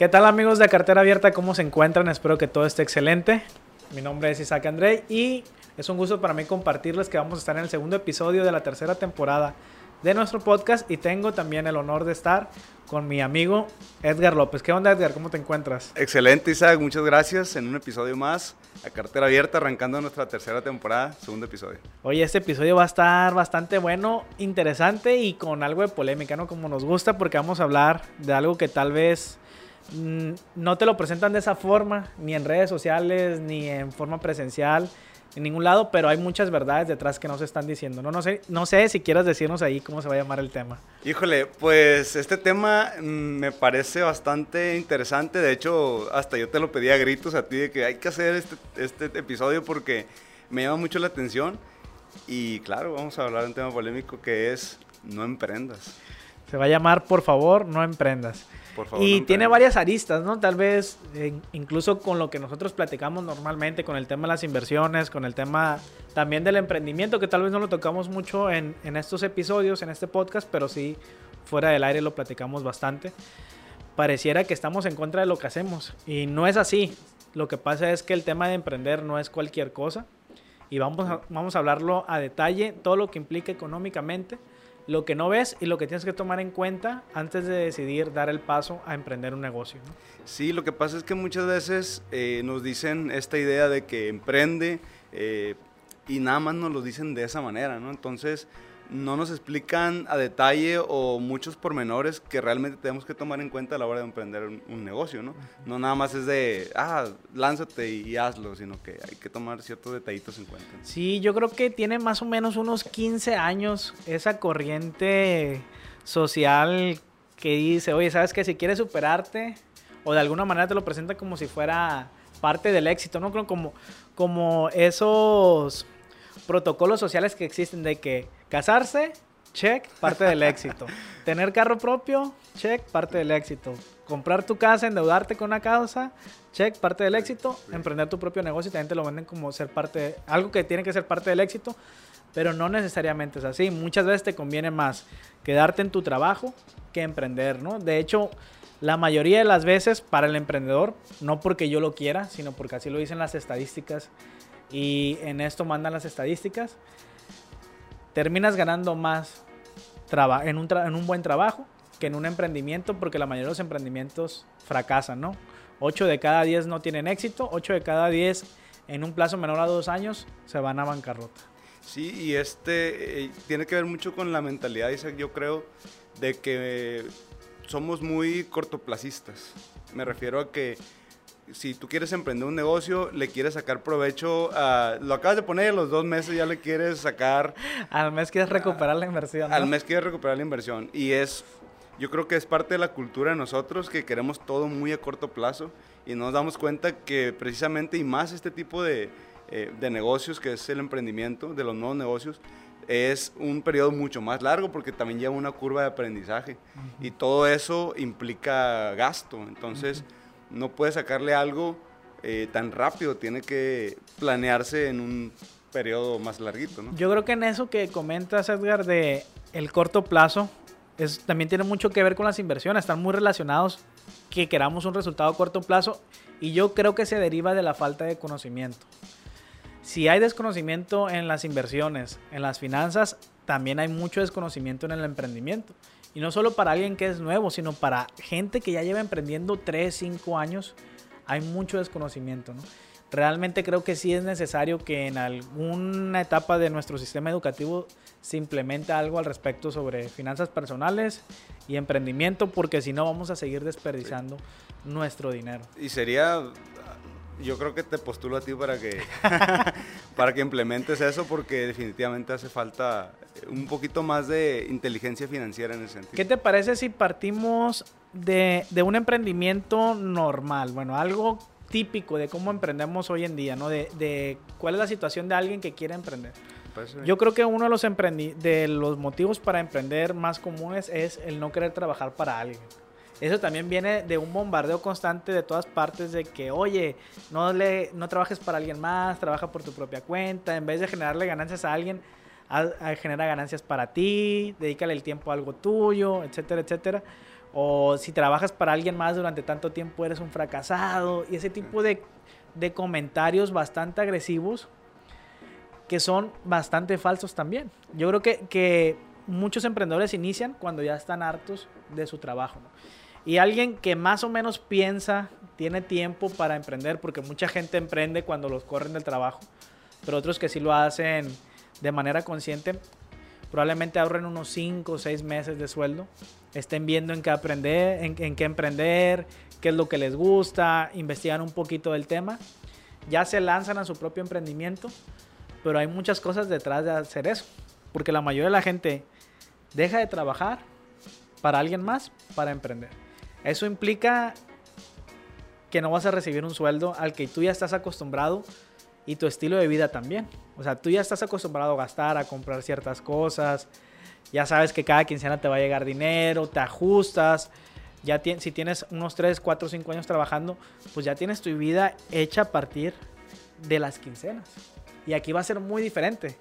¿Qué tal amigos de Cartera Abierta? ¿Cómo se encuentran? Espero que todo esté excelente. Mi nombre es Isaac André y es un gusto para mí compartirles que vamos a estar en el segundo episodio de la tercera temporada de nuestro podcast y tengo también el honor de estar con mi amigo Edgar López. ¿Qué onda Edgar? ¿Cómo te encuentras? Excelente Isaac, muchas gracias en un episodio más a cartera abierta arrancando nuestra tercera temporada, segundo episodio. Oye, este episodio va a estar bastante bueno, interesante y con algo de polémica, ¿no? Como nos gusta porque vamos a hablar de algo que tal vez no te lo presentan de esa forma, ni en redes sociales, ni en forma presencial en ningún lado, pero hay muchas verdades detrás que no se están diciendo. No, no, sé, no sé si quieras decirnos ahí cómo se va a llamar el tema. Híjole, pues este tema mm, me parece bastante interesante. De hecho, hasta yo te lo pedí a gritos a ti de que hay que hacer este, este episodio porque me llama mucho la atención. Y claro, vamos a hablar de un tema polémico que es no emprendas. Se va a llamar, por favor, no emprendas y tiene varias aristas, ¿no? Tal vez incluso con lo que nosotros platicamos normalmente, con el tema de las inversiones, con el tema también del emprendimiento, que tal vez no lo tocamos mucho en, en estos episodios, en este podcast, pero sí fuera del aire lo platicamos bastante. Pareciera que estamos en contra de lo que hacemos y no es así. Lo que pasa es que el tema de emprender no es cualquier cosa y vamos vamos a hablarlo a detalle, todo lo que implica económicamente lo que no ves y lo que tienes que tomar en cuenta antes de decidir dar el paso a emprender un negocio. Sí, lo que pasa es que muchas veces eh, nos dicen esta idea de que emprende eh, y nada más nos lo dicen de esa manera, ¿no? Entonces, no nos explican a detalle o muchos pormenores que realmente tenemos que tomar en cuenta a la hora de emprender un, negocio, ¿no? No nada más es de, ah, lánzate y, hazlo, sino que hay que tomar ciertos detallitos en cuenta. Sí, yo creo que tiene más o menos unos 15 años esa corriente social que dice, oye, ¿sabes que Si quieres superarte o de alguna manera te lo presenta como si fuera parte del éxito, ¿no? Como, como esos protocolos sociales que existen de que casarse, check, parte del éxito. Tener carro propio, check, parte del éxito. Comprar tu casa, endeudarte con una casa, check, parte del éxito. Emprender tu propio negocio, también te lo venden como ser parte, algo que tiene que ser parte del éxito, pero no necesariamente es así. Muchas veces te conviene más quedarte en tu trabajo que emprender, ¿no? De hecho, la mayoría de las veces para el emprendedor, no porque yo lo quiera, sino porque así lo dicen las estadísticas, y en esto mandan las estadísticas, terminas ganando más en un, en un buen trabajo que en un emprendimiento porque la mayoría de los emprendimientos fracasan, ¿no? 8 de cada 10 no tienen éxito, 8 de cada 10 en un plazo menor a dos años se van a bancarrota. Sí, y este eh, tiene que ver mucho con la mentalidad, yo creo, de que somos muy cortoplacistas. Me refiero a que si tú quieres emprender un negocio, le quieres sacar provecho, a, lo acabas de poner, los dos meses ya le quieres sacar... Al mes quieres recuperar la inversión. Al mes quieres recuperar la inversión. Y es, yo creo que es parte de la cultura de nosotros que queremos todo muy a corto plazo y nos damos cuenta que precisamente y más este tipo de, eh, de negocios, que es el emprendimiento, de los nuevos negocios, es un periodo mucho más largo porque también lleva una curva de aprendizaje y todo eso implica gasto. Entonces no puede sacarle algo eh, tan rápido, tiene que planearse en un periodo más larguito, ¿no? Yo creo que en eso que comentas, Edgar, de el corto plazo, es, también tiene mucho que ver con las inversiones, están muy relacionados que queramos un resultado corto plazo y yo creo que se deriva de la falta de conocimiento. Si hay desconocimiento en las inversiones, en las finanzas, también hay mucho desconocimiento en el emprendimiento. Y no solo para alguien que es nuevo, sino para gente que ya lleva emprendiendo 3, 5 años, hay mucho desconocimiento. ¿no? Realmente creo que sí es necesario que en alguna etapa de nuestro sistema educativo se implemente algo al respecto sobre finanzas personales y emprendimiento, porque si no vamos a seguir desperdiciando nuestro dinero. Y sería yo creo que te postulo a ti para que, para que implementes eso porque definitivamente hace falta un poquito más de inteligencia financiera en ese sentido. ¿Qué te parece si partimos de, un emprendimiento normal? Bueno, algo típico de cómo emprendemos hoy en día, ¿no? De, de cuál es la situación de alguien que quiere emprender. Yo creo que uno de los, de los motivos para emprender más comunes es el no querer trabajar para alguien. Eso también viene de un bombardeo constante de todas partes de que, oye, no, le, no trabajes para alguien más, trabaja por tu propia cuenta, en vez de generarle ganancias a alguien, genera ganancias para ti, dedícale el tiempo a algo tuyo, etcétera, etcétera. O si trabajas para alguien más durante tanto tiempo eres un fracasado. Y ese tipo de, de comentarios bastante agresivos que son bastante falsos también. Yo creo que, que muchos emprendedores inician cuando ya están hartos de su trabajo. Y alguien que más o menos piensa, tiene tiempo para emprender, porque mucha gente emprende cuando los corren del trabajo, pero otros que sí lo hacen de manera consciente, probablemente ahorren unos 5 o 6 meses de sueldo, estén viendo en qué aprender, en, en qué emprender, qué es lo que les gusta, investigan un poquito del tema, ya se lanzan a su propio emprendimiento pero hay muchas cosas detrás de hacer eso. Porque la mayoría de la gente deja de trabajar para alguien más para emprender. Eso implica que no vas a recibir un sueldo al que tú ya estás acostumbrado y tu estilo de vida también. O sea, tú ya estás acostumbrado a gastar, a comprar ciertas cosas. Ya sabes que cada quincena te va a llegar dinero, te ajustas. Ya si tienes unos 3, 4, 5 años trabajando, pues ya tienes tu vida hecha a partir de las quincenas. Y aquí va a ser muy diferente.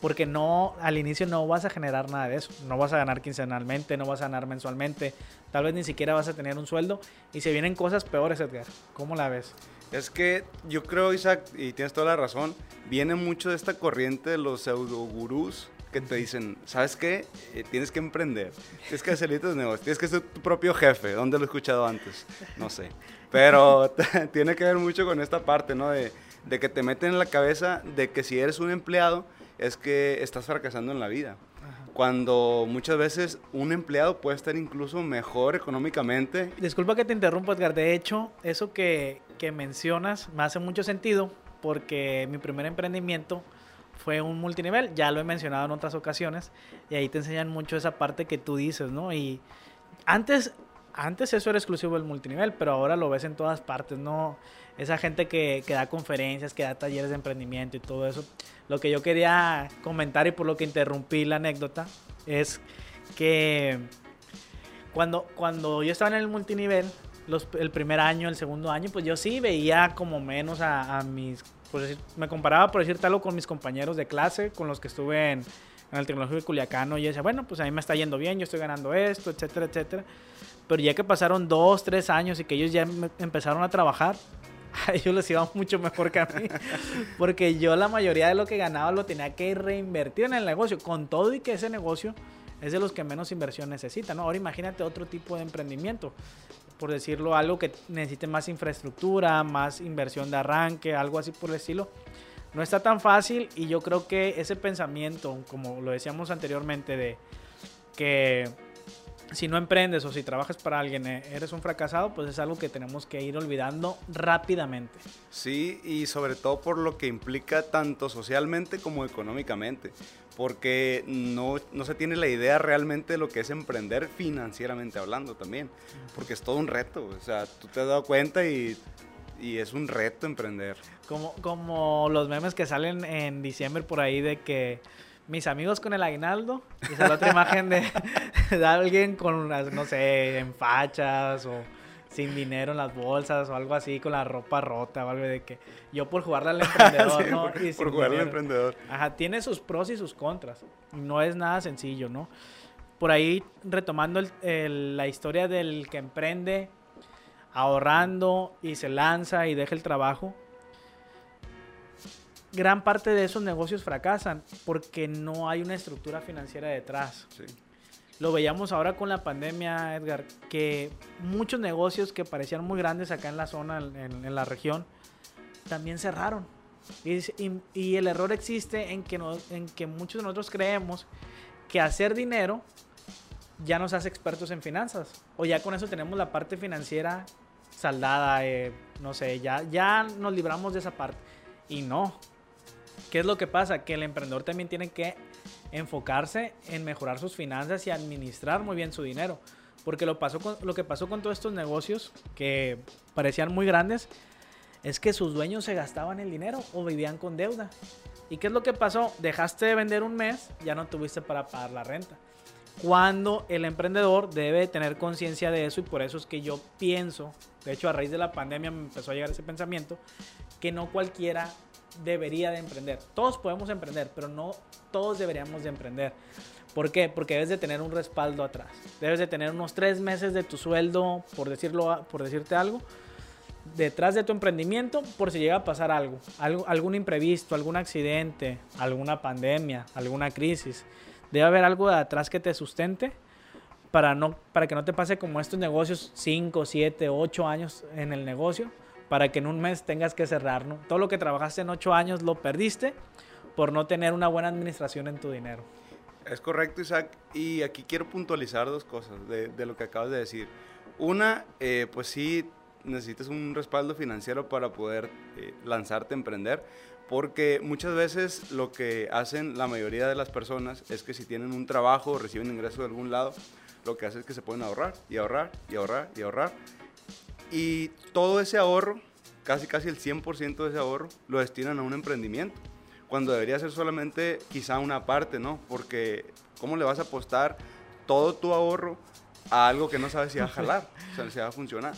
Porque no, al inicio no vas a generar nada de eso. No vas a ganar quincenalmente, no vas a ganar mensualmente. Tal vez ni siquiera vas a tener un sueldo. Y se vienen cosas peores, Edgar. ¿Cómo la ves? Es que yo creo, Isaac, y tienes toda la razón, viene mucho de esta corriente de los pseudo gurús que te dicen, ¿sabes qué? Eh, tienes que emprender, tienes que hacer tus negocios, tienes que ser tu propio jefe. ¿Dónde lo he escuchado antes? No sé. Pero tiene que ver mucho con esta parte, ¿no? De, de que te meten en la cabeza de que si eres un empleado es que estás fracasando en la vida. Cuando muchas veces un empleado puede estar incluso mejor económicamente. Disculpa que te interrumpa, Edgar. De hecho, eso que, que mencionas me hace mucho sentido porque mi primer emprendimiento fue un multinivel, ya lo he mencionado en otras ocasiones, y ahí te enseñan mucho esa parte que tú dices, ¿no? Y antes, antes eso era exclusivo del multinivel, pero ahora lo ves en todas partes, ¿no? esa gente que, que, da conferencias, que da talleres de emprendimiento y todo eso. Lo que yo quería comentar y por lo que interrumpí la anécdota es que cuando, cuando yo estaba en el multinivel, los, el primer año, el segundo año, pues yo sí veía como menos a, a mis, me comparaba por decir algo con mis compañeros de clase, con los que estuve en, en el Tecnológico de Culiacano y yo decía, bueno, pues a mí me está yendo bien, yo estoy ganando esto, etcétera, etcétera. Pero ya que pasaron dos, tres años y que ellos ya empezaron a trabajar, a ellos les iba mucho mejor que a mí. Porque yo la mayoría de lo que ganaba lo tenía que reinvertir en el negocio. Con todo y que ese negocio es de los que menos inversión necesita, ¿no? Ahora imagínate otro tipo de emprendimiento. Por decirlo, algo que necesite más infraestructura, más inversión de arranque, algo así por el estilo. No está tan fácil y yo creo que ese pensamiento, como lo decíamos anteriormente, de que si no emprendes o si trabajas para alguien, eh, eres un fracasado, pues es algo que tenemos que ir olvidando rápidamente. Sí, y sobre todo por lo que implica tanto socialmente como económicamente, porque no, no se tiene la idea realmente de lo que es emprender financieramente hablando también, porque es todo un reto, o sea, tú te has dado cuenta y, y es un reto emprender. Como, como los memes que salen en diciembre por ahí de que mis amigos con el aguinaldo y sale otra imagen de, de, alguien con unas, no sé, en fachas o sin dinero en las bolsas o algo así, con la ropa rota o algo de que yo por jugarle al emprendedor, sí, ¿no? Por, y por jugarle al emprendedor. Ajá, tiene sus pros y sus contras. No es nada sencillo, ¿no? Por ahí, retomando el, el, la historia del que emprende, ahorrando y se lanza y deja el trabajo, gran parte de esos negocios fracasan porque no hay una estructura financiera detrás. Sí. Lo veíamos ahora con la pandemia, Edgar, que muchos negocios que parecían muy grandes acá en la zona, en, en la región, también cerraron. Y, y, y, el error existe en que, en que muchos de nosotros creemos que hacer dinero ya nos hace expertos en finanzas. O ya con eso tenemos la parte financiera saldada, eh, no sé, ya, ya nos libramos de esa parte. Y no, ¿Qué es lo que pasa? Que el emprendedor también tiene que enfocarse en mejorar sus finanzas y administrar muy bien su dinero. Porque lo, pasó con, lo que pasó con todos estos negocios que parecían muy grandes es que sus dueños se gastaban el dinero o vivían con deuda. ¿Y qué es lo que pasó? Dejaste de vender un mes, ya no tuviste para pagar la renta. Cuando el emprendedor debe tener conciencia de eso y por eso es que yo pienso, de hecho a raíz de la pandemia me empezó a llegar ese pensamiento, que no cualquiera debería de emprender. Todos podemos emprender, pero no todos deberíamos de emprender. ¿Por qué? Porque debes de tener un respaldo atrás. Debes de tener unos tres meses de tu sueldo, por, decirlo, por decirte algo, detrás de tu emprendimiento por si llega a pasar algo, algo, algún imprevisto, algún accidente, alguna pandemia, alguna crisis. Debe haber algo de atrás que te sustente para, no, para que no te pase como estos negocios 5, 7, 8 años en el negocio, para que en un mes tengas que cerrar. ¿no? Todo lo que trabajaste en 8 años lo perdiste por no tener una buena administración en tu dinero. Es correcto, Isaac. Y aquí quiero puntualizar dos cosas de, de lo que acabas de decir. Una, eh, pues sí, necesitas un respaldo financiero para poder eh, lanzarte a emprender, porque muchas veces lo que hacen la mayoría de las personas es que si tienen un trabajo o reciben ingreso de algún lado, lo que hacen es que se pueden ahorrar y ahorrar y ahorrar y ahorrar. Y todo ese ahorro, casi casi el 100% de ese ahorro, lo destinan a un emprendimiento, cuando debería ser solamente quizá una parte, ¿no? Porque ¿cómo le vas a apostar todo tu ahorro a algo que no sabes si va a jalar, o sea, si va a funcionar?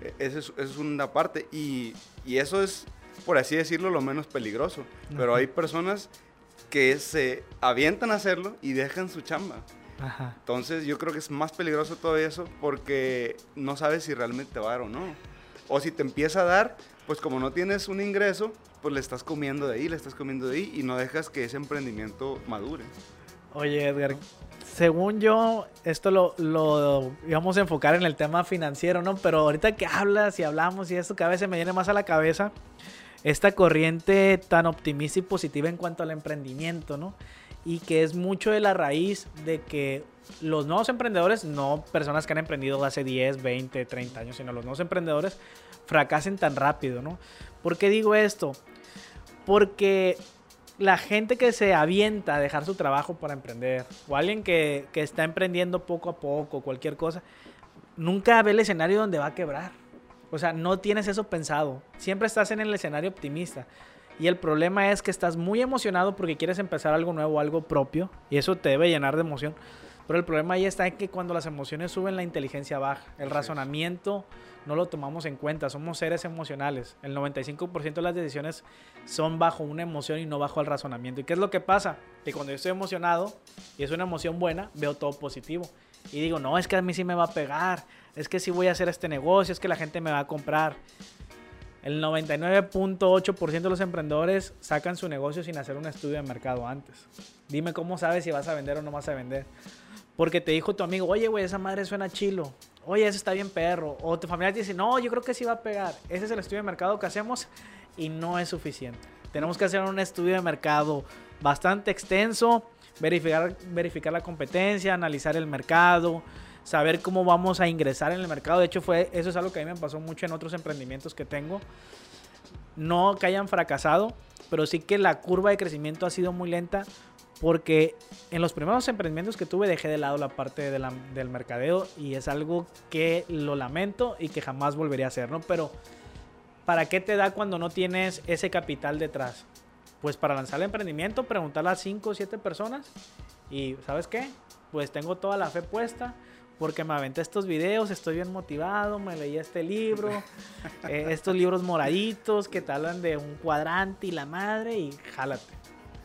E, esa es, es, una parte y, y, eso es, por así decirlo, lo menos peligroso. Pero hay personas que se avientan a hacerlo y dejan su chamba. Ajá. Entonces yo creo que es más peligroso todo eso porque no sabes si realmente te va a dar o no. O si te empieza a dar, pues como no tienes un ingreso, pues le estás comiendo de ahí, le estás comiendo de ahí y no dejas que ese emprendimiento madure. Oye, Edgar, según yo, esto lo, lo íbamos a enfocar en el tema financiero, ¿no? Pero ahorita que hablas y hablamos y esto cada vez se me viene más a la cabeza esta corriente tan optimista y positiva en cuanto al emprendimiento, ¿no? Y que es mucho de la raíz de que los nuevos emprendedores, no personas que han emprendido hace 10, 20, 30 años, sino los nuevos emprendedores fracasen tan rápido, ¿no? ¿Por qué digo esto? Porque la gente que se avienta a dejar su trabajo para emprender, o alguien que, que, está emprendiendo poco a poco, cualquier cosa, nunca ve el escenario donde va a quebrar. O sea, no tienes eso pensado. Siempre estás en el escenario optimista. Y el problema es que estás muy emocionado porque quieres empezar algo nuevo, algo propio, y eso te debe llenar de emoción. Pero el problema ahí está en que cuando las emociones suben, la inteligencia baja. El razonamiento no lo tomamos en cuenta. Somos seres emocionales. El 95% de las decisiones son bajo una emoción y no bajo el razonamiento. ¿Y qué es lo que pasa? Que cuando yo estoy emocionado y es una emoción buena, veo todo positivo. Y digo, no, es que a mí sí me va a pegar. Es que sí voy a hacer este negocio. Es que la gente me va a comprar. El 99.8% de los emprendedores sacan su negocio sin hacer un estudio de mercado antes. Dime cómo sabes si vas a vender o no vas a vender. Porque te dijo tu amigo, oye, güey, esa madre suena chilo. Oye, eso está bien perro. O tu familia te dice, no, yo creo que sí va a pegar. Ese es el estudio de mercado que hacemos y no es suficiente. Tenemos que hacer un estudio de mercado bastante extenso, verificar, verificar la competencia, analizar el mercado, saber cómo vamos a ingresar en el mercado. De hecho, fue, eso es algo que a mí me pasó mucho en otros emprendimientos que tengo. No que hayan fracasado, pero sí que la curva de crecimiento ha sido muy lenta porque en los primeros emprendimientos que tuve dejé de lado la parte de la, del mercadeo y es algo que lo lamento y que jamás volvería a hacer, ¿no? Pero ¿para qué te da cuando no tienes ese capital detrás? Pues para lanzar el emprendimiento, preguntarle a 5 o 7 personas y ¿sabes qué? Pues tengo toda la fe puesta porque me aventé estos videos, estoy bien motivado, me leí este libro, eh, estos libros moraditos que te hablan de un cuadrante y la madre y jálate.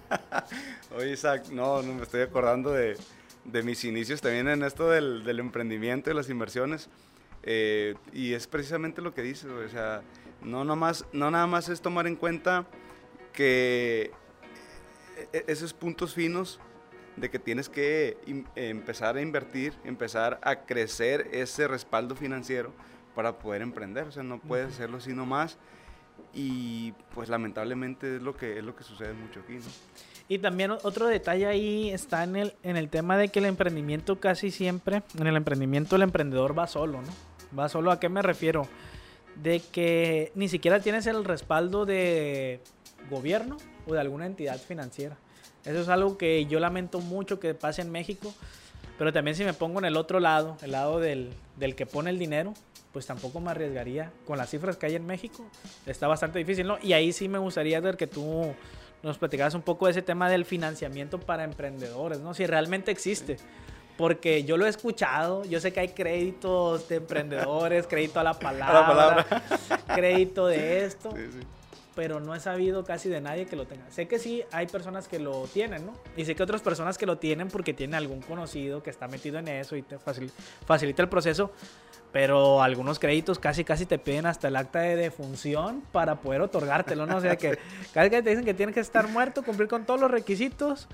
Oye, Isaac, no, no me estoy acordando de, de mis inicios también en esto del, del emprendimiento y las inversiones. Eh, y es precisamente lo que dices, o sea, no, nomás, no nada más es tomar en cuenta que e, e, esos puntos finos de que tienes que empezar a invertir, empezar a crecer ese respaldo financiero para poder emprender. O sea, no puedes hacerlo así nomás y pues lamentablemente es lo que es lo que sucede mucho aquí, ¿no? Y también otro detalle ahí está en el, en el tema de que el emprendimiento casi siempre, en el emprendimiento el emprendedor va solo, ¿no? Va solo, ¿a qué me refiero? De que ni siquiera tienes el respaldo de gobierno o de alguna entidad financiera. Eso es algo que yo lamento mucho que pase en México, pero también si me pongo en el otro lado, el lado del, del que pone el dinero, pues tampoco me arriesgaría. Con las cifras que hay en México, está bastante difícil, ¿no? Y ahí sí me gustaría ver que tú nos platicaras un poco de ese tema del financiamiento para emprendedores, ¿no? Si realmente existe. Porque yo lo he escuchado, yo sé que hay créditos de emprendedores, crédito a la palabra, crédito de esto. Pero no he sabido casi de nadie que lo tenga. Sé que sí hay personas que lo tienen, ¿no? Y sé que otras personas que lo tienen porque tienen algún conocido que está metido en eso y te facilita el proceso. Pero algunos créditos casi casi te piden hasta el acta de defunción para poder otorgártelo, ¿no? O sea que casi que te dicen que tienes que estar muerto, cumplir con todos los requisitos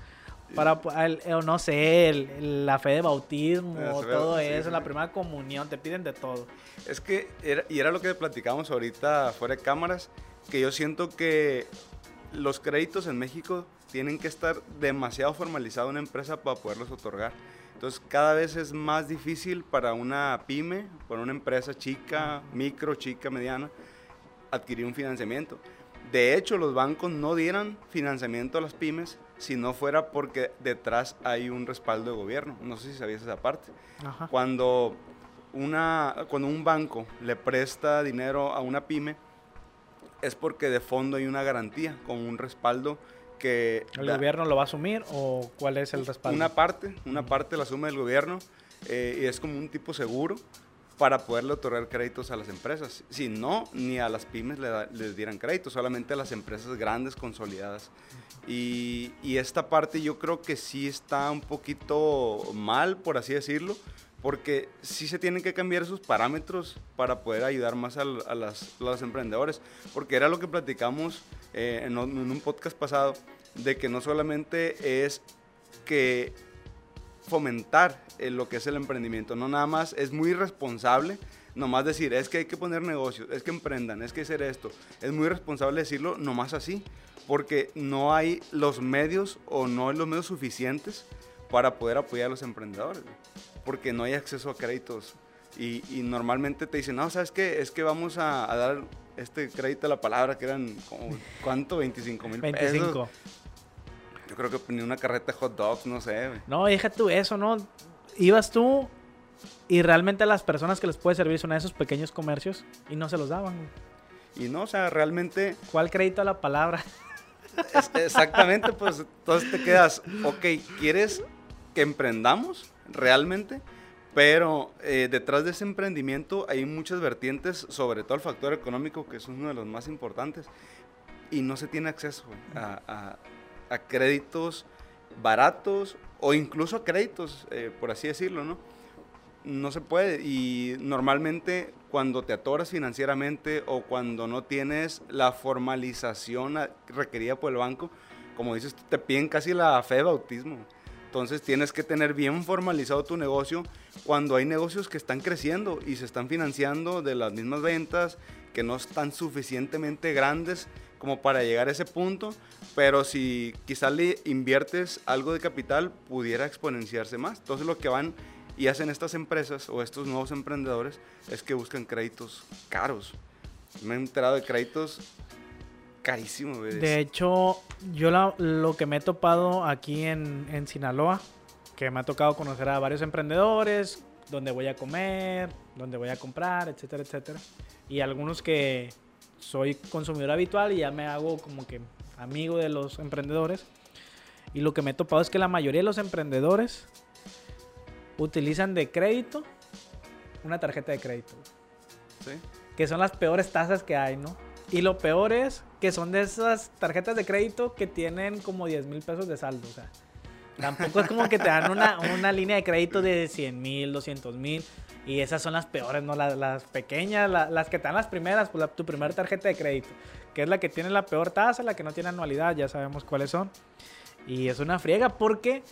para, o no sé, la fe de bautismo, todo eso, la primera comunión, te piden de todo. Es que, y era lo que platicamos ahorita fuera de cámaras, que yo siento que los créditos en México tienen que estar demasiado formalizados en una empresa para poderlos otorgar. Entonces, cada vez es más difícil para una pyme, para una empresa chica, micro, chica, mediana, adquirir un financiamiento. De hecho, los bancos no dieran financiamiento a las pymes si no fuera porque detrás hay un respaldo de gobierno. No sé si sabías esa parte. Cuando, una, cuando un banco le presta dinero a una pyme, es porque de fondo hay una garantía con un respaldo que... ¿El gobierno lo va a asumir o cuál es el respaldo? Una parte, una parte la asume el gobierno eh, y es como un tipo seguro para poderle otorgar créditos a las empresas. Si no, ni a las pymes les dieran créditos, solamente a las empresas grandes, consolidadas. Y, y, esta parte yo creo que sí está un poquito mal, por así decirlo, porque sí se tienen que cambiar esos parámetros para poder ayudar más a, las, los emprendedores, porque era lo que platicamos eh, en, en un podcast pasado, de que no solamente es que fomentar eh, lo que es el emprendimiento. No nada más, es muy responsable nomás decir, es que hay que poner negocios, es que emprendan, es que hacer esto. Es muy responsable decirlo nomás así, porque no hay los medios o no hay los medios suficientes para poder apoyar a los emprendedores, porque no hay acceso a créditos. Y, normalmente te dicen, no, ¿sabes qué? Es que vamos a, dar este crédito a la palabra, que eran, como, ¿cuánto? 25 mil pesos. 25. Yo creo que ni una carreta de hot dogs, no sé. No, deja tú eso, ¿no? Ibas tú y realmente las personas que les puede servir son esos pequeños comercios y no se los daban. Y no, o sea, realmente... ¿Cuál crédito a la palabra? exactamente, pues entonces te quedas, ok, ¿quieres que emprendamos realmente? Pero eh, detrás de ese emprendimiento hay muchas vertientes, sobre todo el factor económico, que es uno de los más importantes, y no se tiene acceso a, a créditos baratos o incluso a créditos, eh, por así decirlo, ¿no? No se puede y normalmente cuando te atoras financieramente o cuando no tienes la formalización requerida por el banco, como dices, te piden casi la fe de bautismo. Entonces tienes que tener bien formalizado tu negocio cuando hay negocios que están creciendo y se están financiando de las mismas ventas, que no están suficientemente grandes como para llegar a ese punto, pero si quizás le inviertes algo de capital, pudiera exponenciarse más. Entonces lo que van y hacen estas empresas o estos nuevos emprendedores es que buscan créditos caros. Me he enterado de créditos carísimos. De hecho, yo lo que me he topado aquí en, en Sinaloa, que me ha tocado conocer a varios emprendedores, donde voy a comer, donde voy a comprar, etcétera, etcétera. Y algunos que, soy consumidor habitual y ya me hago como que amigo de los emprendedores. Y lo que me he topado es que la mayoría de los emprendedores utilizan de crédito una tarjeta de crédito. ¿Sí? Que son las peores tasas que hay, ¿no? Y lo peor es que son de esas tarjetas de crédito que tienen como 10 mil pesos de saldo. O sea, tampoco es como que te dan una, una línea de crédito de 100 mil, 200 mil. Y esas son las peores, ¿no? Las, pequeñas, las que te dan las primeras, pues tu primera tarjeta de crédito, que es la que tiene la peor tasa, la que no tiene anualidad, ya sabemos cuáles son. Y es una friega porque,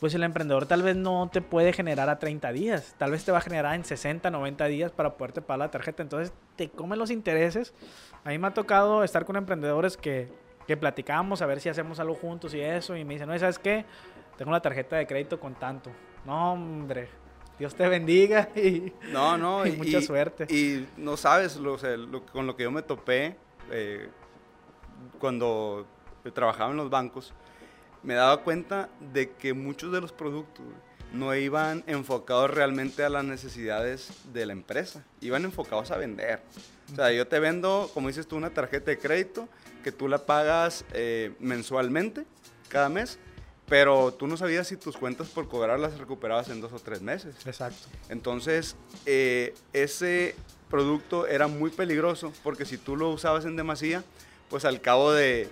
pues el emprendedor tal vez no te puede generar a 30 días, tal vez te va a generar en 60, 90 días para poderte pagar la tarjeta, entonces te comen los intereses. A mí me ha tocado estar con emprendedores que, que platicamos a ver si hacemos algo juntos y eso, y me dicen, no, ¿sabes qué? Tengo la tarjeta de crédito con tanto. No, hombre, Dios te bendiga y, no, no, y, mucha suerte. Y no sabes lo, con lo que yo me topé eh, cuando trabajaba en los bancos, me daba cuenta de que muchos de los productos no iban enfocados realmente a las necesidades de la empresa, iban enfocados a vender. O sea, yo te vendo, como dices tú, una tarjeta de crédito que tú la pagas eh, mensualmente cada mes pero tú no sabías si tus cuentas por cobrar las recuperabas en dos o tres meses. Exacto. Entonces, eh, ese producto era muy peligroso porque si tú lo usabas en demasía, pues al cabo de,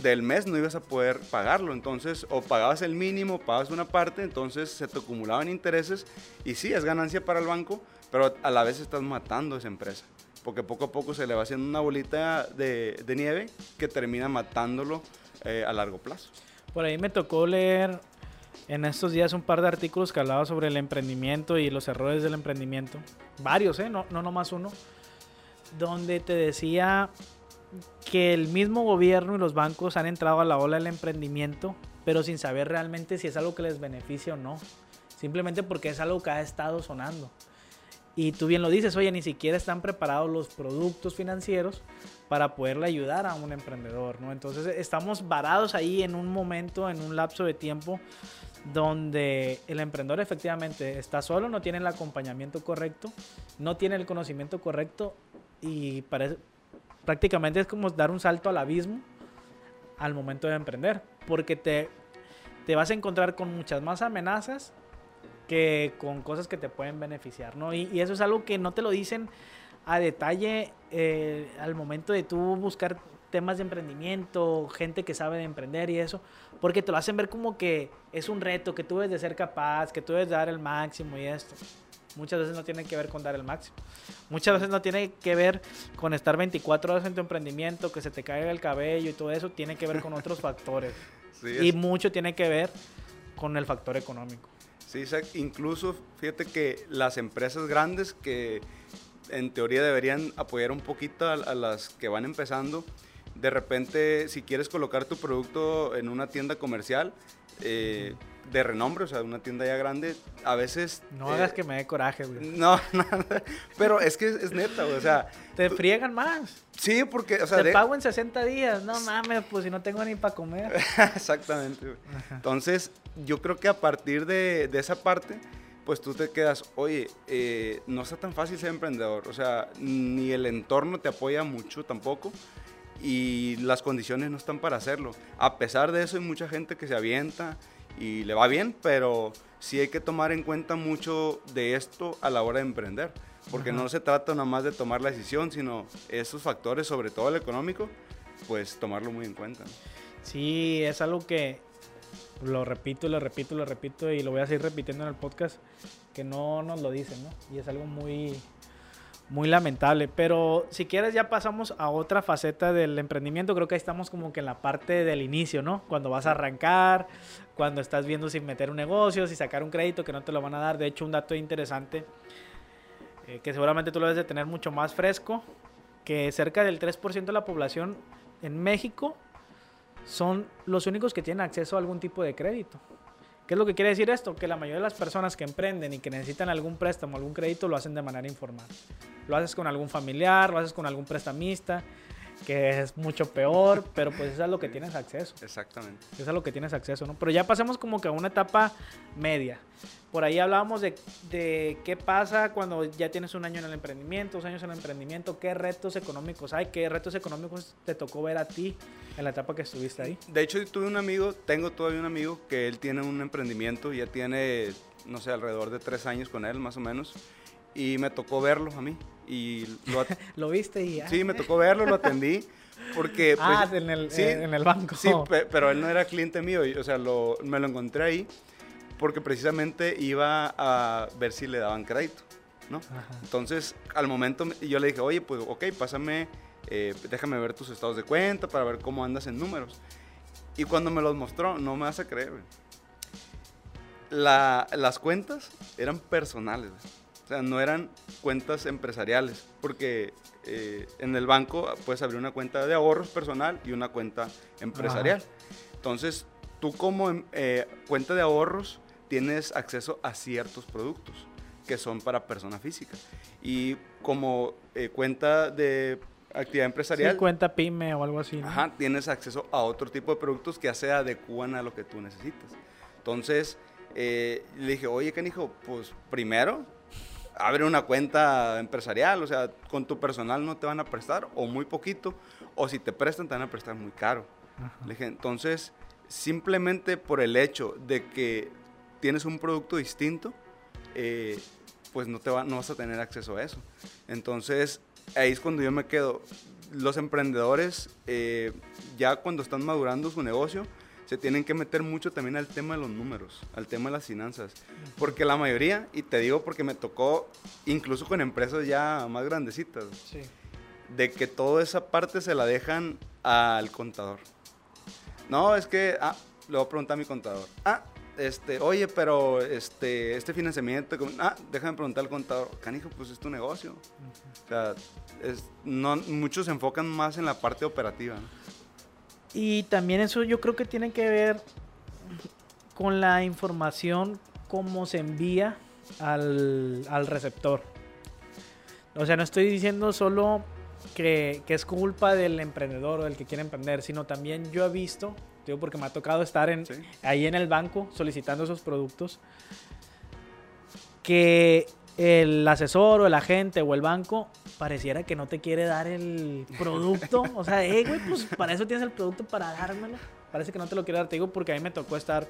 del mes no ibas a poder pagarlo. Entonces, o pagabas el mínimo, pagabas una parte, entonces se te acumulaban intereses y sí, es ganancia para el banco, pero a la vez estás matando esa empresa. Porque poco a poco se le va haciendo una bolita de, de nieve que termina matándolo eh, a largo plazo. Por ahí me tocó leer en estos días un par de artículos que hablaba sobre el emprendimiento y los errores del emprendimiento. Varios, ¿eh? No, no nomás uno. Donde te decía que el mismo gobierno y los bancos han entrado a la ola del emprendimiento, pero sin saber realmente si es algo que les beneficia o no. Simplemente porque es algo que ha estado sonando. Y tú bien lo dices, oye, ni siquiera están preparados los productos financieros para poderle ayudar a un emprendedor, ¿no? Entonces estamos varados ahí en un momento, en un lapso de tiempo donde el emprendedor efectivamente está solo, no tiene el acompañamiento correcto, no tiene el conocimiento correcto y parece, prácticamente es como dar un salto al abismo al momento de emprender, porque te, te vas a encontrar con muchas más amenazas que con cosas que te pueden beneficiar, ¿no? Y, eso es algo que no te lo dicen a detalle eh, al momento de tú buscar temas de emprendimiento, gente que sabe de emprender y eso, porque te lo hacen ver como que es un reto, que tú debes de ser capaz, que tú debes dar el máximo y esto. Muchas veces no tiene que ver con dar el máximo. Muchas veces no tiene que ver con estar 24 horas en tu emprendimiento, que se te caiga el cabello y todo eso. Tiene que ver con otros factores. y mucho tiene que ver con el factor económico. Sí, incluso fíjate que las empresas grandes que en teoría deberían apoyar un poquito a, a las que van empezando, de repente si quieres colocar tu producto en una tienda comercial, eh, de renombre, o sea, una tienda ya grande, a veces... No hagas eh, que me dé coraje, güey. No, no, pero es que es, neta, güey, o sea... Te friegan más. Sí, porque, o sea... Te pago en 60 días, no mames, pues si no tengo ni para comer. Exactamente, güey. Entonces, yo creo que a partir de, de esa parte, pues tú te quedas, oye, eh, no está tan fácil ser emprendedor, o sea, ni el entorno te apoya mucho tampoco y las condiciones no están para hacerlo. A pesar de eso hay mucha gente que se avienta y le va bien, pero sí hay que tomar en cuenta mucho de esto a la hora de emprender, porque no se trata nada más de tomar la decisión, sino esos factores, sobre todo el económico, pues tomarlo muy en cuenta. Sí, es algo que lo repito, lo repito, lo repito y lo voy a seguir repitiendo en el podcast, que no nos lo dicen, ¿no? Y es algo muy, muy lamentable. Pero si quieres ya pasamos a otra faceta del emprendimiento. Creo que ahí estamos como que en la parte del inicio, ¿no? Cuando vas a arrancar, cuando estás viendo si meter un negocio, si sacar un crédito que no te lo van a dar. De hecho, un dato interesante eh, que seguramente tú lo debes de tener mucho más fresco, que cerca del 3% de la población en México son los únicos que tienen acceso a algún tipo de crédito. ¿Qué es lo que quiere decir esto? Que la mayoría de las personas que emprenden y que necesitan algún préstamo, algún crédito, lo hacen de manera informal. Lo haces con algún familiar, lo haces con algún prestamista, que es mucho peor, pero pues eso es a lo que tienes acceso. Exactamente. Eso es a lo que tienes acceso, ¿no? Pero ya pasemos como que a una etapa media. Por ahí hablábamos de, de, qué pasa cuando ya tienes un año en el emprendimiento, dos años en el emprendimiento, qué retos económicos hay, qué retos económicos te tocó ver a ti en la etapa que estuviste ahí. De hecho, tuve un amigo, tengo todavía un amigo que él tiene un emprendimiento, ya tiene, no sé, alrededor de tres años con él, más o menos, y me tocó verlo a mí. Y lo, ¿Lo viste y Sí, me tocó verlo, lo atendí. Porque, ah, pues, en, el, sí, en el banco. Sí, pero él no era cliente mío, o sea, lo, me lo encontré ahí porque precisamente iba a ver si le daban crédito, ¿no? Entonces, al momento yo le dije, oye, pues, ok, pásame eh, déjame ver tus estados de cuenta para ver cómo andas en números. Y cuando me los mostró, no me vas a creer, las cuentas eran personales, o sea, no eran cuentas empresariales, porque eh, en el banco puedes abrir una cuenta de ahorros personal y una cuenta empresarial. Entonces, tú como em, eh, cuenta de ahorros tienes acceso a ciertos productos que son para persona física. Y como cuenta de actividad empresarial. Sí, cuenta pyme o algo así. Ajá, tienes acceso a otro tipo de productos que ya se adecúan a lo que tú necesitas. Entonces, eh, le dije, oye, canijo, pues primero, abre una cuenta empresarial, o sea, con tu personal no te van a prestar, o muy poquito, o si te prestan, te van a prestar muy caro. Le dije, entonces, simplemente por el hecho de que tienes un producto distinto, eh, pues no, te va, no vas a tener acceso a eso. Entonces, ahí es cuando yo me quedo, los emprendedores, eh, ya cuando están madurando su negocio, se tienen que meter mucho también al tema de los números, al tema de las finanzas. Porque la mayoría, y te digo porque me tocó incluso con empresas ya más grandecitas, de que toda esa parte se la dejan al contador. No, es que, ah, le voy a preguntar a mi contador. Ah, este, oye, pero este, este financiamiento, ah, déjame preguntar al contador, canijo, pues es tu negocio. O sea, es, no, muchos se enfocan más en la parte operativa. Y también eso yo creo que tiene que ver con la información cómo se envía al, al receptor. O sea, no estoy diciendo solo que, que, es culpa del emprendedor o del que quiere emprender, sino también yo he visto Digo, porque me ha tocado estar en, ahí en el banco solicitando esos productos. Que el asesor o el agente o el banco pareciera que no te quiere dar el producto. O sea, eh, güey, pues para eso tienes el producto para dármelo. Parece que no te lo quiere dar. Te digo porque a mí me tocó estar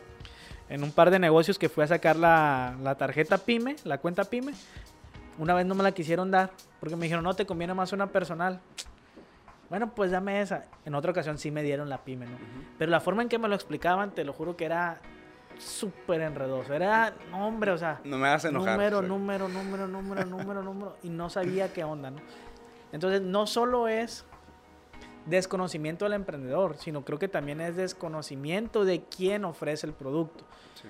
en un par de negocios que fui a sacar la, la tarjeta PYME, la cuenta PYME. Una vez no me la quisieron dar porque me dijeron, no, te conviene más una personal. Bueno, pues dame esa. En otra ocasión sí me dieron la pyme, ¿no? Pero la forma en que me lo explicaban, te lo juro que era súper enredoso. Era, hombre, o sea. No me hace enojar. Número, número, número, número, número, número. Y no sabía qué onda, ¿no? Entonces, no solo es desconocimiento del emprendedor, sino creo que también es desconocimiento de quién ofrece el producto. Sí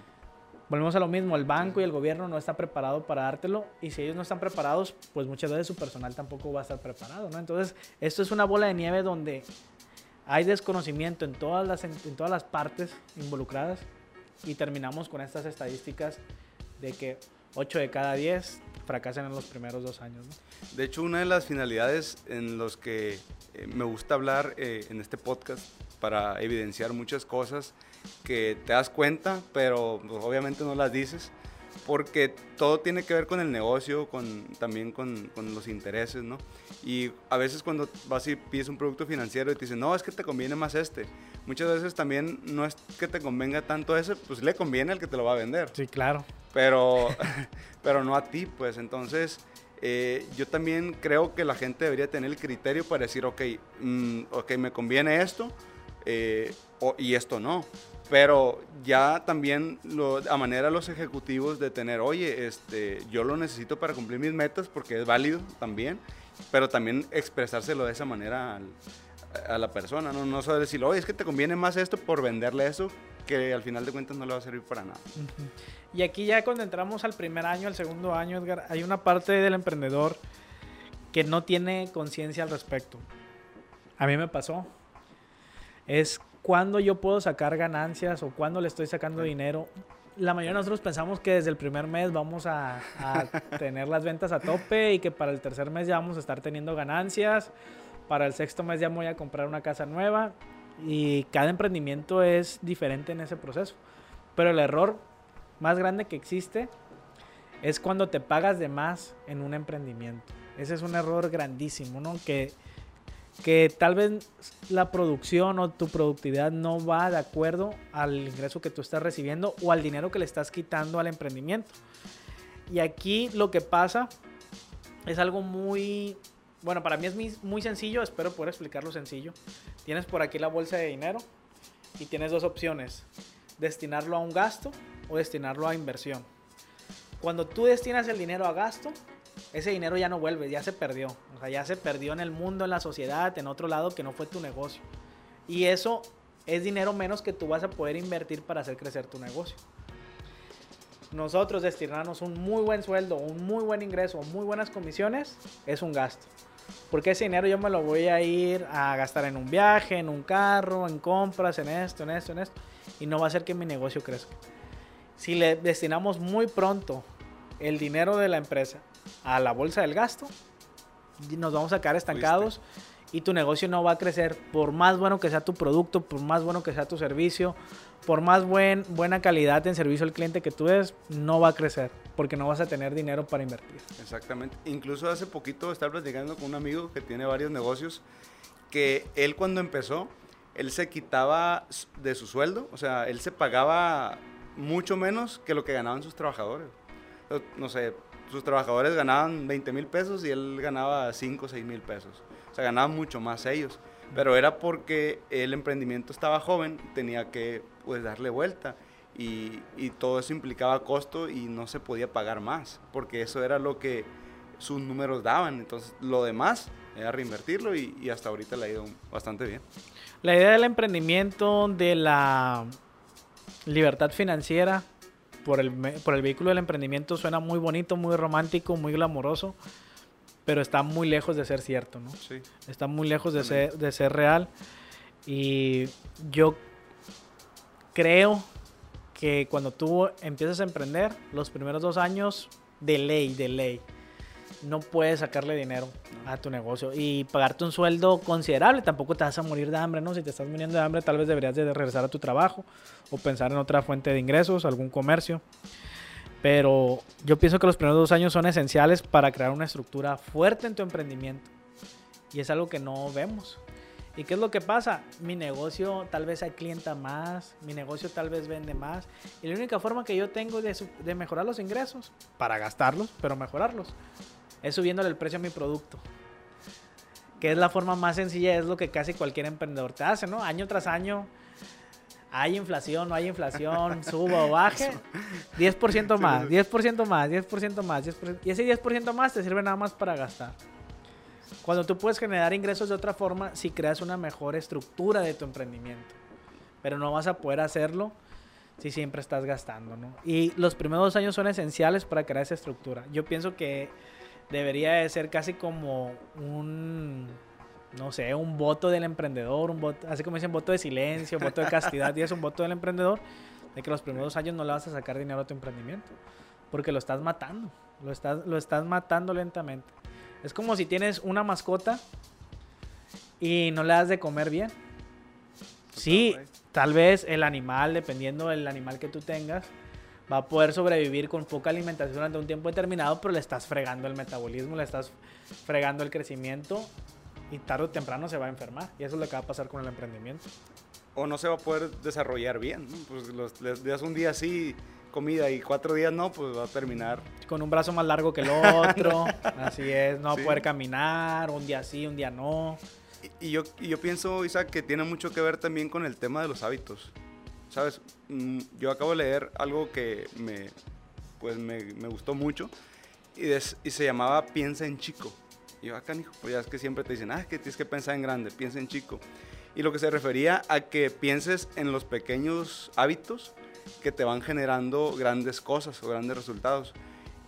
volvemos a lo mismo, el banco y el gobierno no está preparado para dártelo y si ellos no están preparados, pues muchas veces su personal tampoco va a estar preparado, ¿no? Entonces, esto es una bola de nieve donde hay desconocimiento en todas las, en, todas las partes involucradas y terminamos con estas estadísticas de que 8 de cada 10 fracasan en los primeros dos años. ¿no? De hecho, una de las finalidades en los que eh, me gusta hablar eh, en este podcast para evidenciar muchas cosas que te das cuenta, pero pues, obviamente no las dices, porque todo tiene que ver con el negocio, con, también con, con, los intereses, ¿no? Y a veces cuando vas y pides un producto financiero y te dicen, no, es que te conviene más este. Muchas veces también no es que te convenga tanto ese, pues le conviene al que te lo va a vender. Sí, claro. Pero, pero no a ti, pues entonces... Eh, yo también creo que la gente debería tener el criterio para decir, ok, mm, ok, me conviene esto eh, y esto no pero ya también lo, a manera los ejecutivos de tener, oye, este, yo lo necesito para cumplir mis metas porque es válido también, pero también expresárselo de esa manera a la persona, no, no solo decir, oye, es que te conviene más esto por venderle eso, que al final de cuentas no le va a servir para nada. Y aquí ya cuando entramos al primer año, al segundo año, Edgar, hay una parte del emprendedor que no tiene conciencia al respecto. A mí me pasó. Es cuándo yo puedo sacar ganancias o cuándo le estoy sacando dinero. La mayoría de nosotros pensamos que desde el primer mes vamos a, tener las ventas a tope y que para el tercer mes ya vamos a estar teniendo ganancias. Para el sexto mes ya voy a comprar una casa nueva. Y cada emprendimiento es diferente en ese proceso. Pero el error más grande que existe es cuando te pagas de más en un emprendimiento. Ese es un error grandísimo, ¿no? Que que tal vez la producción o tu productividad no va de acuerdo al ingreso que tú estás recibiendo o al dinero que le estás quitando al emprendimiento. Y aquí lo que pasa es algo muy, bueno, para mí es muy, sencillo, espero poder explicarlo sencillo. Tienes por aquí la bolsa de dinero y tienes dos opciones, destinarlo a un gasto o destinarlo a inversión. Cuando tú destinas el dinero a gasto, ese dinero ya no vuelve, ya se perdió. O sea, ya se perdió en el mundo, en la sociedad, en otro lado que no fue tu negocio. Y eso es dinero menos que tú vas a poder invertir para hacer crecer tu negocio. Nosotros destinarnos un muy buen sueldo, un muy buen ingreso, muy buenas comisiones, es un gasto. Porque ese dinero yo me lo voy a ir a gastar en un viaje, en un carro, en compras, en esto, en esto, en esto. Y no va a hacer que mi negocio crezca. Si le destinamos muy pronto el dinero de la empresa a la bolsa del gasto, nos vamos a quedar estancados y tu negocio no va a crecer por más bueno que sea tu producto, por más bueno que sea tu servicio, por más buen, buena calidad en servicio al cliente que tú des, no va a crecer porque no vas a tener dinero para invertir. Exactamente. Incluso hace poquito estaba platicando con un amigo que tiene varios negocios que él cuando empezó, él se quitaba de su sueldo, o sea, él se pagaba mucho menos que lo que ganaban sus trabajadores. No sé, sus trabajadores ganaban 20 mil pesos y él ganaba 5 o 6 mil pesos. O sea, ganaban mucho más ellos. Pero era porque el emprendimiento estaba joven, tenía que pues darle vuelta y, y todo eso implicaba costo y no se podía pagar más, porque eso era lo que sus números daban. Entonces, lo demás era reinvertirlo y, y hasta ahorita le ha ido bastante bien. La idea del emprendimiento, de la libertad financiera por el, por el vehículo del emprendimiento suena muy bonito, muy romántico, muy glamoroso, pero está muy lejos de ser cierto, ¿no? Sí. Está muy lejos de ser, de ser real. Y yo creo que cuando tú empiezas a emprender, los primeros dos años, de ley, de ley, no puedes sacarle dinero a tu negocio y pagarte un sueldo considerable. Tampoco te vas a morir de hambre, ¿no? Si te estás muriendo de hambre, tal vez deberías de regresar a tu trabajo o pensar en otra fuente de ingresos, algún comercio. Pero yo pienso que los primeros dos años son esenciales para crear una estructura fuerte en tu emprendimiento. Y es algo que no vemos. ¿Y qué es lo que pasa? Mi negocio tal vez clienta más, mi negocio tal vez vende más. Y la única forma que yo tengo de mejorar los ingresos, para gastarlos, pero mejorarlos, es subiéndole el precio a mi producto. Que es la forma más sencilla, es lo que casi cualquier emprendedor te hace, ¿no? Año tras año hay inflación, no hay inflación, suba o baje, 10% más, 10% más, 10% más, 10%, y ese 10% más te sirve nada más para gastar. Cuando tú puedes generar ingresos de otra forma, si creas una mejor estructura de tu emprendimiento. Pero no vas a poder hacerlo si siempre estás gastando, ¿no? Y los primeros dos años son esenciales para crear esa estructura. Yo pienso que debería de ser casi como un, no sé, un voto del emprendedor, un voto, así como dicen, voto de silencio, voto de castidad, y es un voto del emprendedor, de que los primeros años no le vas a sacar dinero a tu emprendimiento, porque lo estás matando, lo estás, lo estás matando lentamente. Es como si tienes una mascota y no le das de comer bien. Sí, Total, güey. tal vez el animal, dependiendo del animal que tú tengas, va a poder sobrevivir con poca alimentación durante un tiempo determinado, pero le estás fregando el metabolismo, le estás fregando el crecimiento y tarde o temprano se va a enfermar. Y eso es lo que va a pasar con el emprendimiento. O no se va a poder desarrollar bien. ¿no? Pues los, les das un día sí comida y cuatro días no, pues va a terminar. Con un brazo más largo que el otro, así es, no va Sí. a poder caminar, un día sí, un día no. Y, y yo, y yo pienso, Isaac, que tiene mucho que ver también con el tema de los hábitos. ¿Sabes? Mm, Yo acabo de leer algo que me, pues me, me gustó mucho y, des- y se llamaba Piensa en chico. Y yo, acá, hijo, pues ya es que siempre te dicen, ah, es que tienes que pensar en grande, piensa en chico. Y lo que se refería a que pienses en los pequeños hábitos que te van generando grandes cosas o grandes resultados.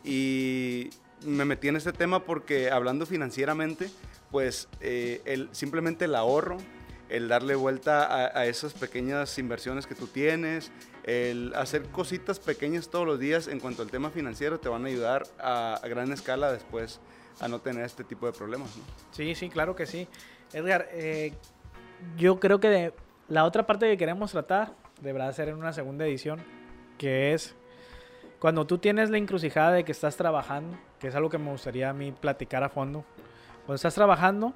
Y me metí en este tema porque hablando financieramente, pues eh, el, simplemente el ahorro, el darle vuelta a, esas pequeñas inversiones que tú tienes, el hacer cositas pequeñas todos los días en cuanto al tema financiero te van a ayudar a, gran escala después a no tener este tipo de problemas. Sí, sí, claro que sí. Edgar, eh, yo creo que la otra parte que queremos tratar deberá ser en una segunda edición, que es cuando tú tienes la encrucijada de que estás trabajando, que es algo que me gustaría a mí platicar a fondo. Cuando estás trabajando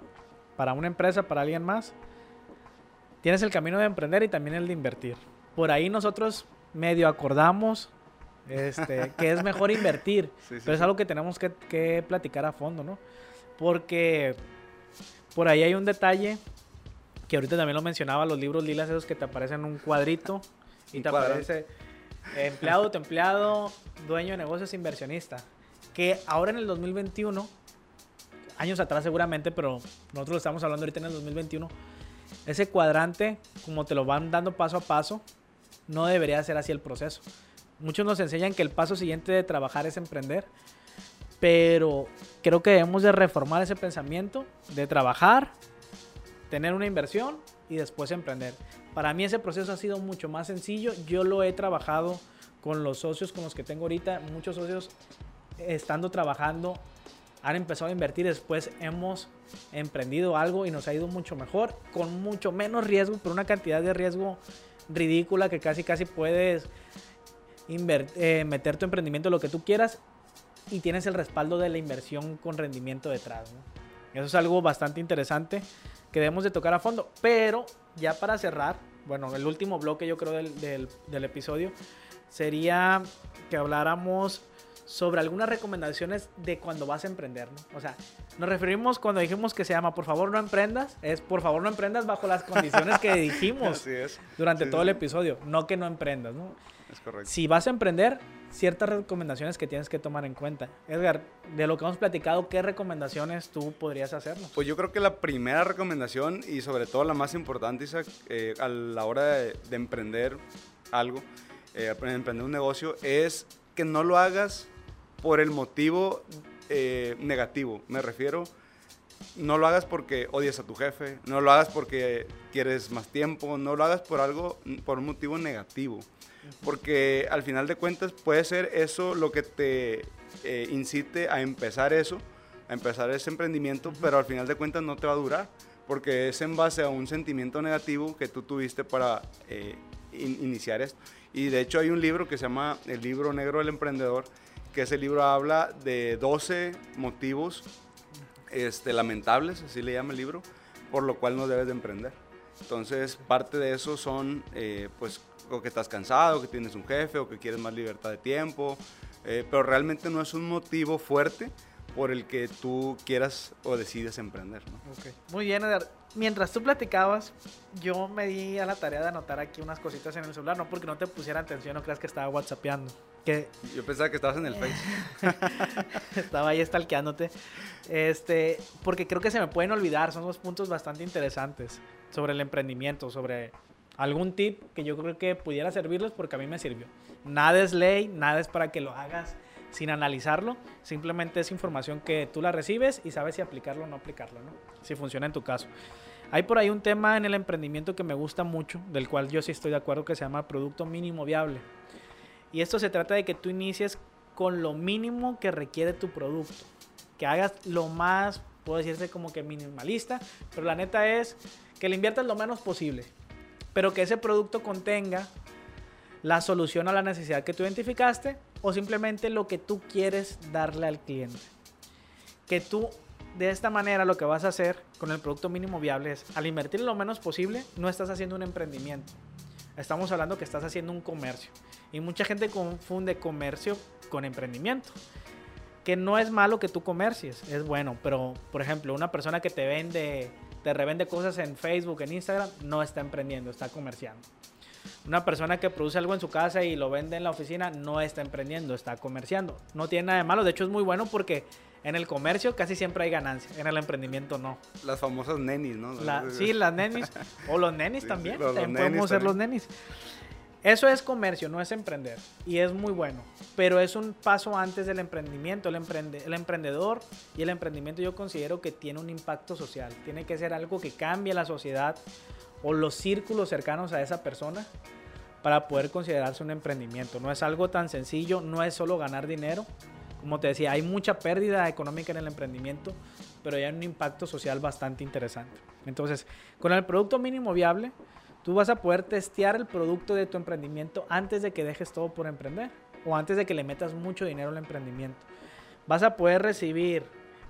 para una empresa, para alguien más, tienes el camino de emprender y también el de invertir. Por ahí nosotros medio acordamos este, que es mejor invertir, Sí, sí, pero es algo que tenemos que, que platicar a fondo, ¿no? Porque por ahí hay un detalle que ahorita también lo mencionaba, los libros lilas esos que te aparecen en un cuadrito y te aparece empleado, tu empleado, dueño de negocios, inversionista. Que ahora en el 2021, años atrás seguramente, pero nosotros lo estamos hablando ahorita en el 2021, ese cuadrante, como te lo van dando paso a paso, no debería ser así el proceso. Muchos nos enseñan que el paso siguiente de trabajar es emprender, pero creo que debemos de reformar ese pensamiento de trabajar, tener una inversión y después emprender. Para mí ese proceso ha sido mucho más sencillo. Yo lo he trabajado con los socios con los que tengo ahorita. Muchos socios estando trabajando han empezado a invertir. Después hemos emprendido algo y nos ha ido mucho mejor, con mucho menos riesgo, pero una cantidad de riesgo ridícula que casi casi puedes eh, meter tu emprendimiento lo que tú quieras y tienes el respaldo de la inversión con rendimiento detrás. Eso es algo bastante interesante que debemos de tocar a fondo. Pero ya para cerrar, bueno, el último bloque yo creo del- del episodio sería que habláramos sobre algunas recomendaciones de cuando vas a emprender, ¿no? O sea, nos referimos cuando dijimos que se llama por favor no emprendas, es por favor no emprendas bajo las condiciones que dijimos durante todo el episodio, no que no emprendas, ¿no? Es correcto. Si vas a emprender, ciertas recomendaciones que tienes que tomar en cuenta. Edgar, de lo que hemos platicado, ¿qué recomendaciones tú podrías hacernos? Pues yo creo que la primera recomendación y sobre todo la más importante, Isaac, eh, a la hora de, emprender algo, eh, emprender un negocio, es que no lo hagas por el motivo eh, negativo. Me refiero, no lo hagas porque odias a tu jefe, no lo hagas porque quieres más tiempo, no lo hagas por algo, por un motivo negativo. Porque al final de cuentas puede ser eso lo que te eh, incite a empezar eso, a empezar ese emprendimiento, pero al final de cuentas no te va a durar, porque es en base a un sentimiento negativo que tú tuviste para eh, iniciar esto. Y de hecho hay un libro que se llama El libro negro del emprendedor, que ese libro habla de 12 motivos este, lamentables, así le llama el libro, por lo cual no debes de emprender. Entonces, parte de eso son, eh, pues, o que estás cansado, que tienes un jefe, o que quieres más libertad de tiempo, eh, pero realmente no es un motivo fuerte por el que tú quieras o decides emprender. ¿no? Muy bien, Edgar. Mientras tú platicabas, yo me di a la tarea de anotar aquí unas cositas en el celular, no porque no te pusiera atención, no creas que estaba whatsappeando. Yo pensaba que estabas en el Face. Estaba ahí stalkeándote. Este, porque creo que se me pueden olvidar, son dos puntos bastante interesantes sobre el emprendimiento, sobre algún tip que yo creo que pudiera servirles porque a mí me sirvió. Nada es ley, nada es para que lo hagas sin analizarlo, simplemente es información que tú la recibes y sabes si aplicarlo o no aplicarlo, ¿no? Si funciona en tu caso. Hay por ahí un tema en el emprendimiento que me gusta mucho, del cual yo sí estoy de acuerdo, que se llama producto mínimo viable. Y esto se trata de que tú inicies con lo mínimo que requiere tu producto. Que hagas lo más, puedo decirse como que minimalista, pero la neta es que le inviertas lo menos posible. Pero que ese producto contenga la solución a la necesidad que tú identificaste o simplemente lo que tú quieres darle al cliente. Que tú de esta manera lo que vas a hacer con el producto mínimo viable es, al invertir lo menos posible, no estás haciendo un emprendimiento. Estamos hablando que estás haciendo un comercio. Y mucha gente confunde comercio con emprendimiento. Que no es malo que tú comercies, es bueno. Pero, por ejemplo, una persona que te vende, te revende cosas en Facebook, en Instagram, no está emprendiendo, está comerciando. Una persona que produce algo en su casa y lo vende en la oficina no está emprendiendo, está comerciando. No tiene nada de malo, de hecho es muy bueno porque en el comercio casi siempre hay ganancia, en el emprendimiento no. Las famosas nenis, ¿no? sí, las nenis. O los nenis también. también podemos ser los nenis. Eso es comercio, no es emprender. Y es muy bueno. Pero es un paso antes del emprendimiento. El, el emprendedor y el emprendimiento yo considero que tiene un impacto social. Tiene que ser algo que cambie la sociedad o los círculos cercanos a esa persona para poder considerarse un emprendimiento. No es algo tan sencillo, no es solo ganar dinero. Como te decía, hay mucha pérdida económica en el emprendimiento, pero hay un impacto social bastante interesante. Entonces, con el producto mínimo viable, Tú vas a poder testear el producto de tu emprendimiento antes de que dejes todo por emprender o antes de que le metas mucho dinero al emprendimiento. Vas a poder recibir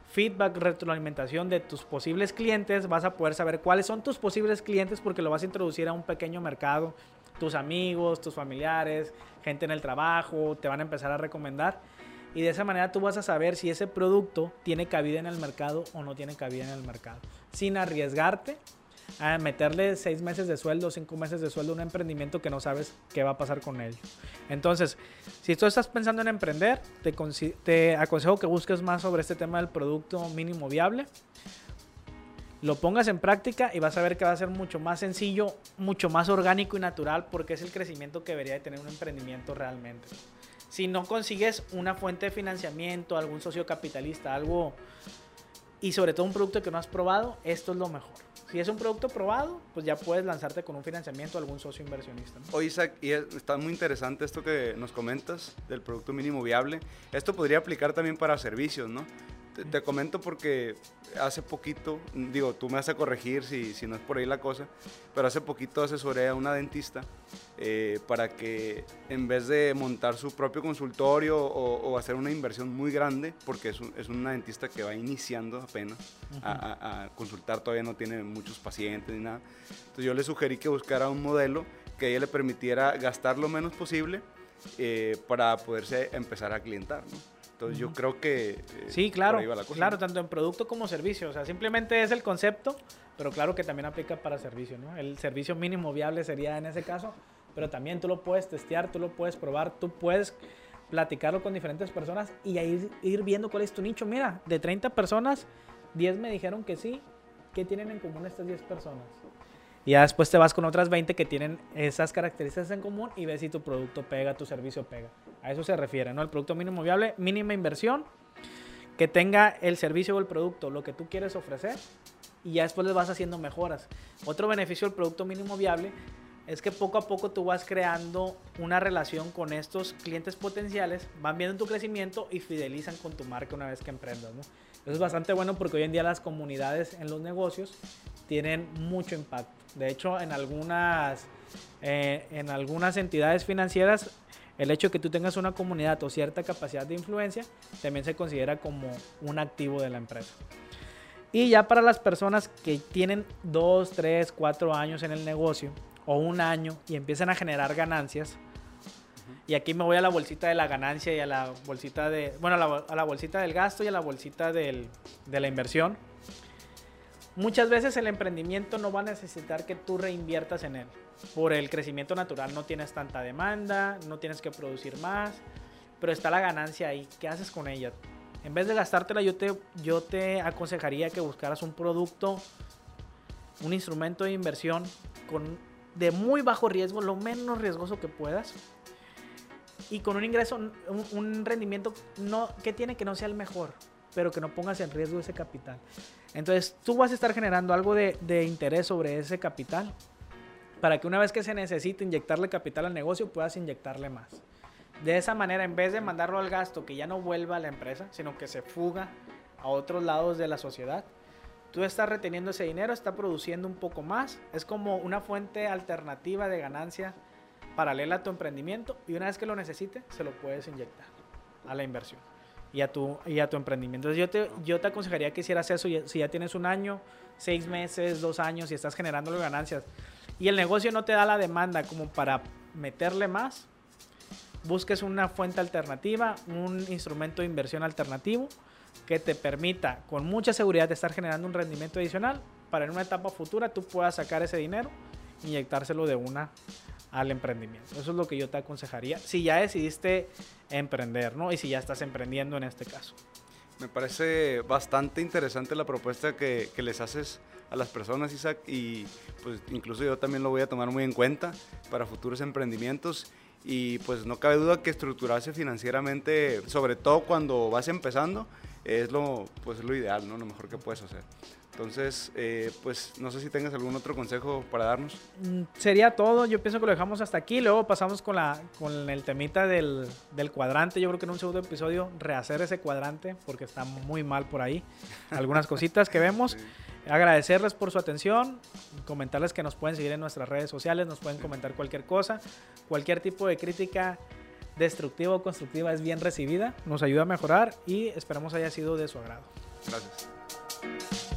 feedback, retroalimentación de tus posibles clientes, vas a poder saber cuáles son tus posibles clientes porque lo vas a introducir a un pequeño mercado, tus amigos, tus familiares, gente en el trabajo, te van a empezar a recomendar. Y de esa manera tú vas a saber si ese producto tiene cabida en el mercado o no tiene cabida en el mercado, sin arriesgarte a meterle seis meses de sueldo, cinco meses de sueldo a un emprendimiento que no sabes qué va a pasar con él. Entonces, si tú estás pensando en emprender, te, te aconsejo que busques más sobre este tema del producto mínimo viable. Lo pongas en práctica y vas a ver que va a ser mucho más sencillo, mucho más orgánico y natural porque es el crecimiento que debería de tener un emprendimiento realmente. Si no consigues una fuente de financiamiento, algún socio capitalista, algo y sobre todo un producto que no has probado, esto es lo mejor. Si es un producto probado, pues ya puedes lanzarte con un financiamiento a algún socio inversionista. Oye, Isaac, y está muy interesante esto que nos comentas del producto mínimo viable. Esto podría aplicar también para servicios, ¿no? Te, comento porque hace poquito, digo, tú me vas a corregir si, si no es por ahí la cosa, pero hace poquito asesoré a una dentista eh, para que en vez de montar su propio consultorio o, hacer una inversión muy grande, porque es, es una dentista que va iniciando apenas a, a, consultar, todavía no tiene muchos pacientes ni nada, entonces yo le sugerí que buscara un modelo que ella le permitiera gastar lo menos posible eh, para poderse empezar a clientar, ¿no? Entonces yo creo que... eh, Sí, claro, la cosa, claro, ¿no? tanto en producto como servicio. O sea, simplemente es el concepto, pero claro que también aplica para servicio, ¿no? El servicio mínimo viable sería en ese caso, pero también tú lo puedes testear, tú lo puedes probar, tú puedes platicarlo con diferentes personas y ahí ir, ir viendo cuál es tu nicho. Mira, de 30 personas, 10 me dijeron que sí. ¿Qué tienen en común estas 10 personas? Y ya después te vas con otras 20 que tienen esas características en común y ves si tu producto pega, tu servicio pega. A eso se refiere, ¿no? El producto mínimo viable, mínima inversión, que tenga el servicio o el producto, lo que tú quieres ofrecer, y ya después les vas haciendo mejoras. Otro beneficio del producto mínimo viable es que poco a poco tú vas creando una relación con estos clientes potenciales, van viendo tu crecimiento y fidelizan con tu marca una vez que emprendas, ¿no? Eso es bastante bueno porque hoy en día las comunidades en los negocios tienen mucho impacto. De hecho, en algunas, eh, en algunas entidades financieras, el hecho de que tú tengas una comunidad o cierta capacidad de influencia también se considera como un activo de la empresa. Y ya para las personas que tienen 2, 3, 4 años en el negocio o un año y empiezan a generar ganancias, y aquí me voy a la bolsita de la ganancia y a la bolsita de, bueno, a la, a la bolsita del gasto y a la bolsita del, de la inversión. Muchas veces el emprendimiento no va a necesitar que tú reinviertas en él. Por el crecimiento natural no tienes tanta demanda, no tienes que producir más, pero está la ganancia ahí. ¿Qué haces con ella? En vez de gastártela, yo te, yo te aconsejaría que buscaras un producto, un instrumento de inversión con, de muy bajo riesgo, lo menos riesgoso que puedas, y con un ingreso, un, un rendimiento no, que tiene que no sea el mejor, pero que no pongas en riesgo ese capital. Entonces tú vas a estar generando algo de, de, interés sobre ese capital para que una vez que se necesite inyectarle capital al negocio puedas inyectarle más. De esa manera, en vez de mandarlo al gasto que ya no vuelva a la empresa, sino que se fuga a otros lados de la sociedad, tú estás reteniendo ese dinero, está produciendo un poco más, es como una fuente alternativa de ganancia paralela a tu emprendimiento y una vez que lo necesite, se lo puedes inyectar a la inversión y a tu, y a tu emprendimiento. Entonces yo te, yo te aconsejaría que hicieras eso si ya tienes un año, seis meses, dos años y estás generando ganancias y el negocio no te da la demanda como para meterle más, busques una fuente alternativa, un instrumento de inversión alternativo que te permita con mucha seguridad estar generando un rendimiento adicional para en una etapa futura tú puedas sacar ese dinero, inyectárselo de una al emprendimiento. Eso es lo que yo te aconsejaría si ya decidiste emprender, ¿no? Y si ya estás emprendiendo en este caso. Me parece bastante interesante la propuesta que, que, les haces a las personas, Isaac, y pues incluso yo también lo voy a tomar muy en cuenta para futuros emprendimientos. Y pues no cabe duda que estructurarse financieramente, sobre todo cuando vas empezando, es lo, pues, lo ideal, ¿no? Lo mejor que puedes hacer. Entonces, eh, pues no sé si tengas algún otro consejo para darnos. Mm, Sería todo, yo pienso que lo dejamos hasta aquí, luego pasamos con, la, con el temita del, del, cuadrante, yo creo que en un segundo episodio rehacer ese cuadrante porque está muy mal por ahí, algunas cositas que vemos. Sí. Agradecerles por su atención, comentarles que nos pueden seguir en nuestras redes sociales, nos pueden comentar cualquier cosa, cualquier tipo de crítica destructiva o constructiva es bien recibida, nos ayuda a mejorar y esperamos haya sido de su agrado. Gracias.